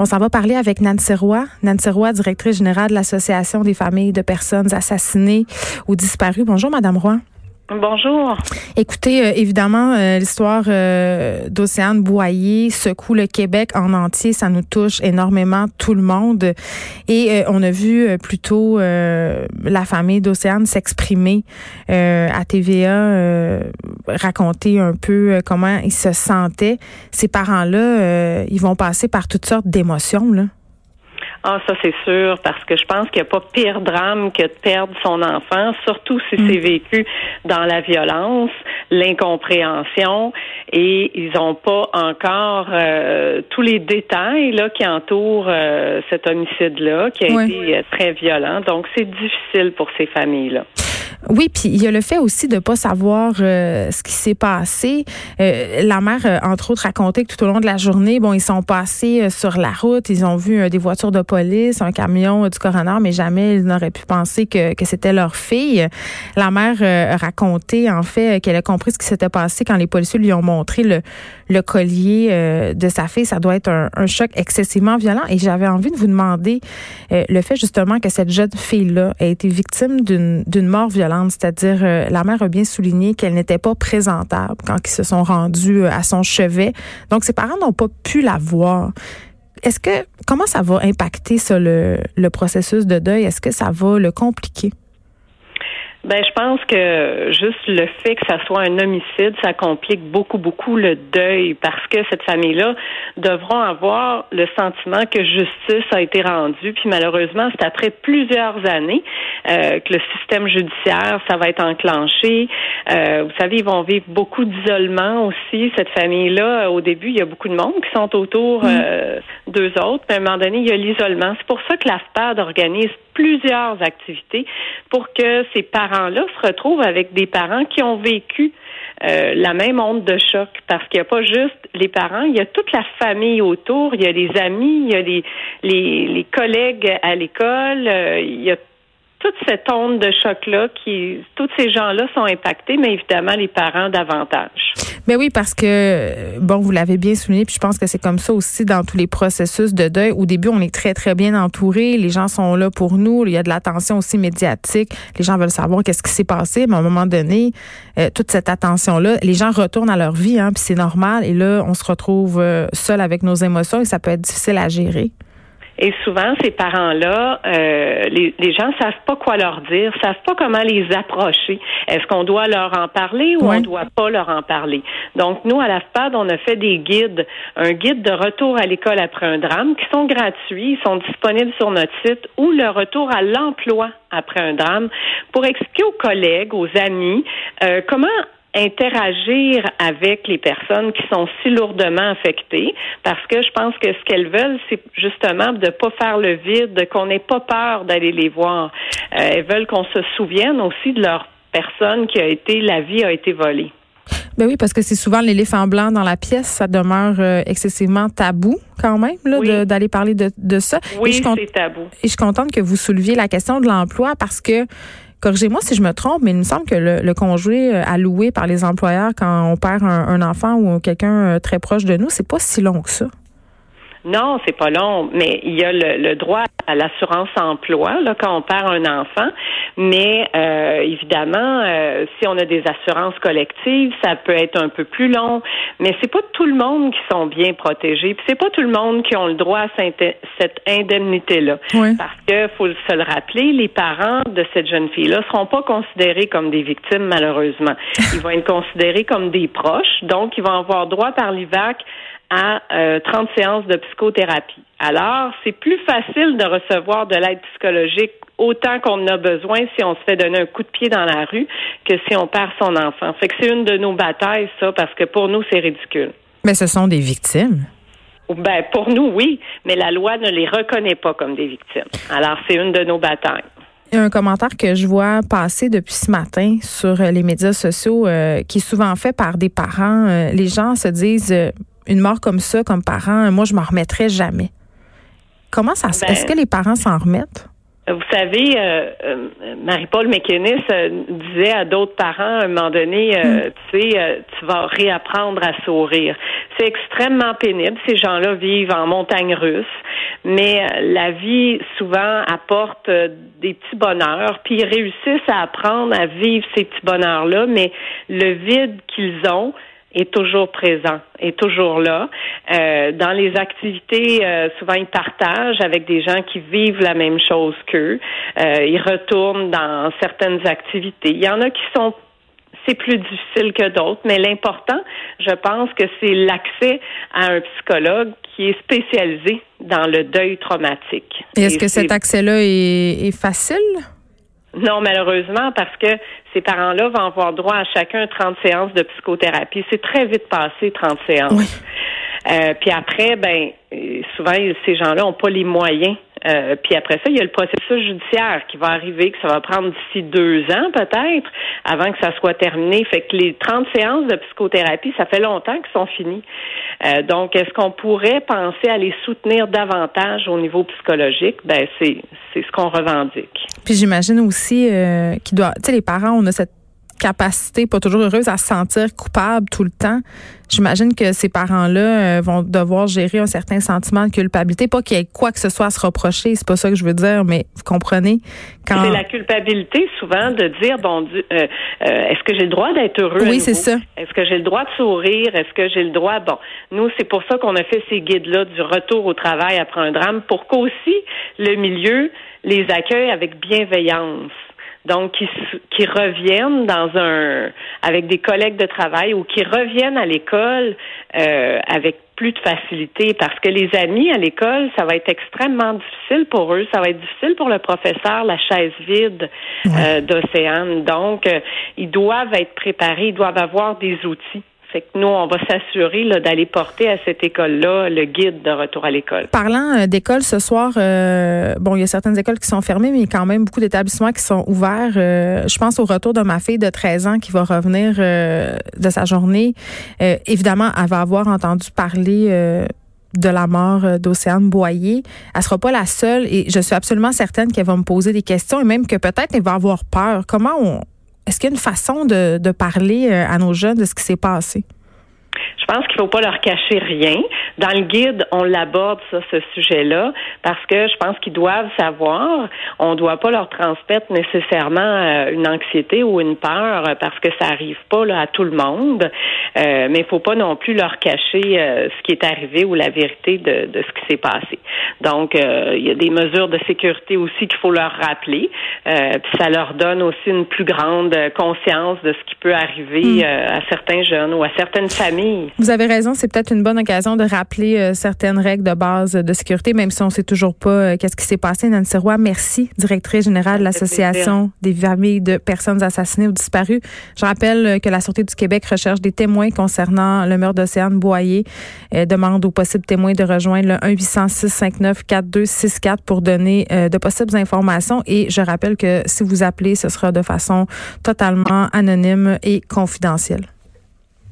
On s'en va parler avec Nancy Roy. Nancy Roy, directrice générale de l'Association des familles de personnes assassinées ou disparues. Bonjour, Madame Roy. Bonjour. Écoutez, euh, évidemment, euh, l'histoire euh, d'Océane Boyer secoue le Québec en entier. Ça nous touche énormément, tout le monde. Et on a vu plutôt la famille d'Océane s'exprimer à TVA, raconter un peu comment ils se sentaient. Ces parents-là, ils vont passer par toutes sortes d'émotions. Là. Ah, ça c'est sûr, parce que je pense qu'il n'y a pas pire drame que de perdre son enfant, surtout si c'est mm. vécu dans la violence, l'incompréhension, et ils n'ont pas encore euh, tous les détails là qui entourent euh, cet homicide-là, qui a été euh, très violent. Donc c'est difficile pour ces familles-là. Oui, puis il y a le fait aussi de pas savoir euh, ce qui s'est passé. Euh, la mère, euh, entre autres, racontait que tout au long de la journée, bon, ils sont passés sur la route, ils ont vu des voitures de police, un camion du coroner, mais jamais ils n'auraient pu penser que, que c'était leur fille. La mère racontait en fait qu'elle a compris ce qui s'était passé quand les policiers lui ont montré le, le collier de sa fille. Ça doit être un, un choc excessivement violent. Et j'avais envie de vous demander le fait justement que cette jeune fille-là a été victime d'une mort violente c'est-à-dire euh, la mère a bien souligné qu'elle n'était pas présentable quand ils se sont rendus euh, à son chevet. Donc ses parents n'ont pas pu la voir. Est-ce que comment ça va impacter ça, le, le processus de deuil? Est-ce que ça va le compliquer? Ben, je pense que juste le fait que ça soit un homicide, ça complique beaucoup, beaucoup le deuil parce que cette famille-là devront avoir le sentiment que justice a été rendue. Puis malheureusement, c'est après plusieurs années euh, que le système judiciaire, ça va être enclenché. Euh, vous savez, ils vont vivre beaucoup d'isolement aussi. Cette famille-là, au début, il y a beaucoup de monde qui sont autour mm. euh, d'eux autres. Puis à un moment donné, il y a l'isolement. C'est pour ça que l'AFPAD organise plusieurs activités pour que ces parents-là se retrouvent avec des parents qui ont vécu euh, la même onde de choc. Parce qu'il n'y a pas juste les parents, il y a toute la famille autour, il y a les amis, il y a les, les, les collègues à l'école, euh, il y a toute cette onde de choc-là, qui, tous ces gens-là sont impactés, mais évidemment, les parents davantage. Mais oui, parce que, bon, vous l'avez bien souligné, puis je pense que c'est comme ça aussi dans tous les processus de deuil. Au début, on est très, très bien entouré. Les gens sont là pour nous. Il y a de l'attention aussi médiatique. Les gens veulent savoir qu'est-ce qui s'est passé. Mais à un moment donné, euh, toute cette attention-là, les gens retournent à leur vie, hein, puis c'est normal. Et là, on se retrouve euh, seul avec nos émotions et ça peut être difficile à gérer. Et souvent, ces parents-là, euh, les, les gens savent pas quoi leur dire, savent pas comment les approcher. Est-ce qu'on doit leur en parler ou on doit pas leur en parler? Donc, nous, à la FPAD, on a fait des guides, un guide de retour à l'école après un drame qui sont gratuits, ils sont disponibles sur notre site ou le retour à l'emploi après un drame pour expliquer aux collègues, aux amis, euh, comment interagir avec les personnes qui sont si lourdement affectées parce que je pense que ce qu'elles veulent, c'est justement de ne pas faire le vide, qu'on n'ait pas peur d'aller les voir. Euh, elles veulent qu'on se souvienne aussi de leur personne qui a été, la vie a été volée. Ben oui, parce que c'est souvent l'éléphant blanc dans la pièce, ça demeure euh, excessivement tabou quand même là d'aller parler de, de ça. Oui, c'est tabou. Et je suis contente que vous souleviez la question de l'emploi parce que Corrigez-moi si je me trompe, mais il me semble que le, congé euh, alloué par les employeurs quand on perd un, enfant ou quelqu'un euh, très proche de nous, c'est pas si long que ça. Non, c'est pas long, mais il y a le, droit à l'assurance emploi là, quand on perd un enfant. Mais euh, évidemment, euh, si on a des assurances collectives, ça peut être un peu plus long. Mais c'est pas tout le monde qui sont bien protégés. Puis c'est pas tout le monde qui ont le droit à cette indemnité-là. Parce que faut se le rappeler, les parents de cette jeune fille-là seront pas considérés comme des victimes malheureusement. Ils vont être considérés comme des proches, donc ils vont avoir droit par l'IVAC à 30 euh, séances de psychothérapie. Alors, c'est plus facile de recevoir de l'aide psychologique autant qu'on en a besoin si on se fait donner un coup de pied dans la rue que si on perd son enfant. Fait que c'est une de nos batailles, ça, parce que pour nous, c'est ridicule. Mais ce sont des victimes. Ben, pour nous, oui, mais la loi ne les reconnaît pas comme des victimes. Alors, c'est une de nos batailles. Il y a un commentaire que je vois passer depuis ce matin sur les médias sociaux euh, qui est souvent fait par des parents. Euh, les gens se disent une mort comme ça, comme parent, moi, je m'en remettrai jamais. Comment ça se... Est-ce ben, que les parents s'en remettent? Vous savez, euh, euh, Marie-Paul McInnes euh, disait à d'autres parents à un moment donné, hmm. tu sais, tu vas réapprendre à sourire. C'est extrêmement pénible. Ces gens-là vivent en montagne russe. mais la vie souvent apporte des petits bonheurs, puis ils réussissent à apprendre à vivre ces petits bonheurs-là, mais le vide qu'ils ont, est toujours présent, est toujours là. Euh, dans les activités, euh, souvent ils partagent avec des gens qui vivent la même chose qu'eux. Euh, ils retournent dans certaines activités. Il y en a qui sont c'est plus difficile que d'autres, mais l'important, je pense que c'est l'accès à un psychologue qui est spécialisé dans le deuil traumatique. Est-ce que cet accès-là est, est facile? Non, malheureusement, parce que ces parents-là vont avoir droit à chacun 30 séances de psychothérapie. C'est très vite passé, 30 séances. Euh, puis après, ben, souvent, ces gens-là n'ont pas les moyens euh, puis après ça, il y a le processus judiciaire qui va arriver, que ça va prendre d'ici deux ans peut-être, avant que ça soit terminé. Fait que les 30 séances de psychothérapie, ça fait longtemps qu'ils sont finies. Euh, donc, est-ce qu'on pourrait penser à les soutenir davantage au niveau psychologique? Ben, c'est c'est ce qu'on revendique. Puis j'imagine aussi euh, qu'il doit, tu sais, les parents, on a cette capacité, pas toujours heureuse, à se sentir coupable tout le temps. J'imagine que ces parents-là euh, vont devoir gérer un certain sentiment de culpabilité. Pas qu'il y ait quoi que ce soit à se reprocher, c'est pas ça que je veux dire, mais vous comprenez quand. C'est la culpabilité souvent de dire bon, euh, euh, est-ce que j'ai le droit d'être heureux Oui, c'est ça. Est-ce que j'ai le droit de sourire? Est-ce que j'ai le droit Bon, nous c'est pour ça qu'on a fait ces guides-là du retour au travail après un drame, pour qu'aussi le milieu les accueille avec bienveillance donc qui, qui reviennent dans un avec des collègues de travail ou qui reviennent à l'école euh, avec plus de facilité parce que les amis à l'école, ça va être extrêmement difficile pour eux, ça va être difficile pour le professeur, la chaise vide euh, d'Océane. Donc, euh, ils doivent être préparés, ils doivent avoir des outils. Fait que nous, on va s'assurer d'aller porter à cette école-là le guide de retour à l'école. Parlant euh, d'école ce soir, euh, bon, il y a certaines écoles qui sont fermées, mais il y a quand même beaucoup d'établissements qui sont ouverts. Euh, je pense au retour de ma fille de 13 ans qui va revenir de sa journée. évidemment, elle va avoir entendu parler de la mort d'Océane Boyer. Elle sera pas la seule et je suis absolument certaine qu'elle va me poser des questions et même que peut-être elle va avoir peur. Comment on, est-ce qu'il y a une façon de, parler euh, à nos jeunes de ce qui s'est passé? Je pense qu'il ne faut pas leur cacher rien. Dans le guide, on l'aborde, ça, ce sujet-là, parce que je pense qu'ils doivent savoir. On ne doit pas leur transmettre nécessairement euh, une anxiété ou une peur, parce que ça arrive pas là, à tout le monde. Euh, mais il faut pas non plus leur cacher euh, ce qui est arrivé ou la vérité de, de ce qui s'est passé. Donc, il y a des mesures de sécurité aussi qu'il faut leur rappeler. puis ça leur donne aussi une plus grande conscience de ce qui peut arriver hmm. à certains jeunes ou à certaines familles. Vous avez raison, c'est peut-être une bonne occasion de rappeler euh, certaines règles de base de sécurité, même si on ne sait toujours pas euh, qu'est-ce qui s'est passé. Nancy Roy, merci, directrice générale de l'Association des familles de personnes assassinées ou disparues. Je rappelle euh, que la Sûreté du Québec recherche des témoins concernant le meurtre d'Océane Boyer. demande aux possibles témoins de rejoindre le 1-800-659-4264 pour donner de possibles informations. Et je rappelle que si vous appelez, ce sera de façon totalement anonyme et confidentielle.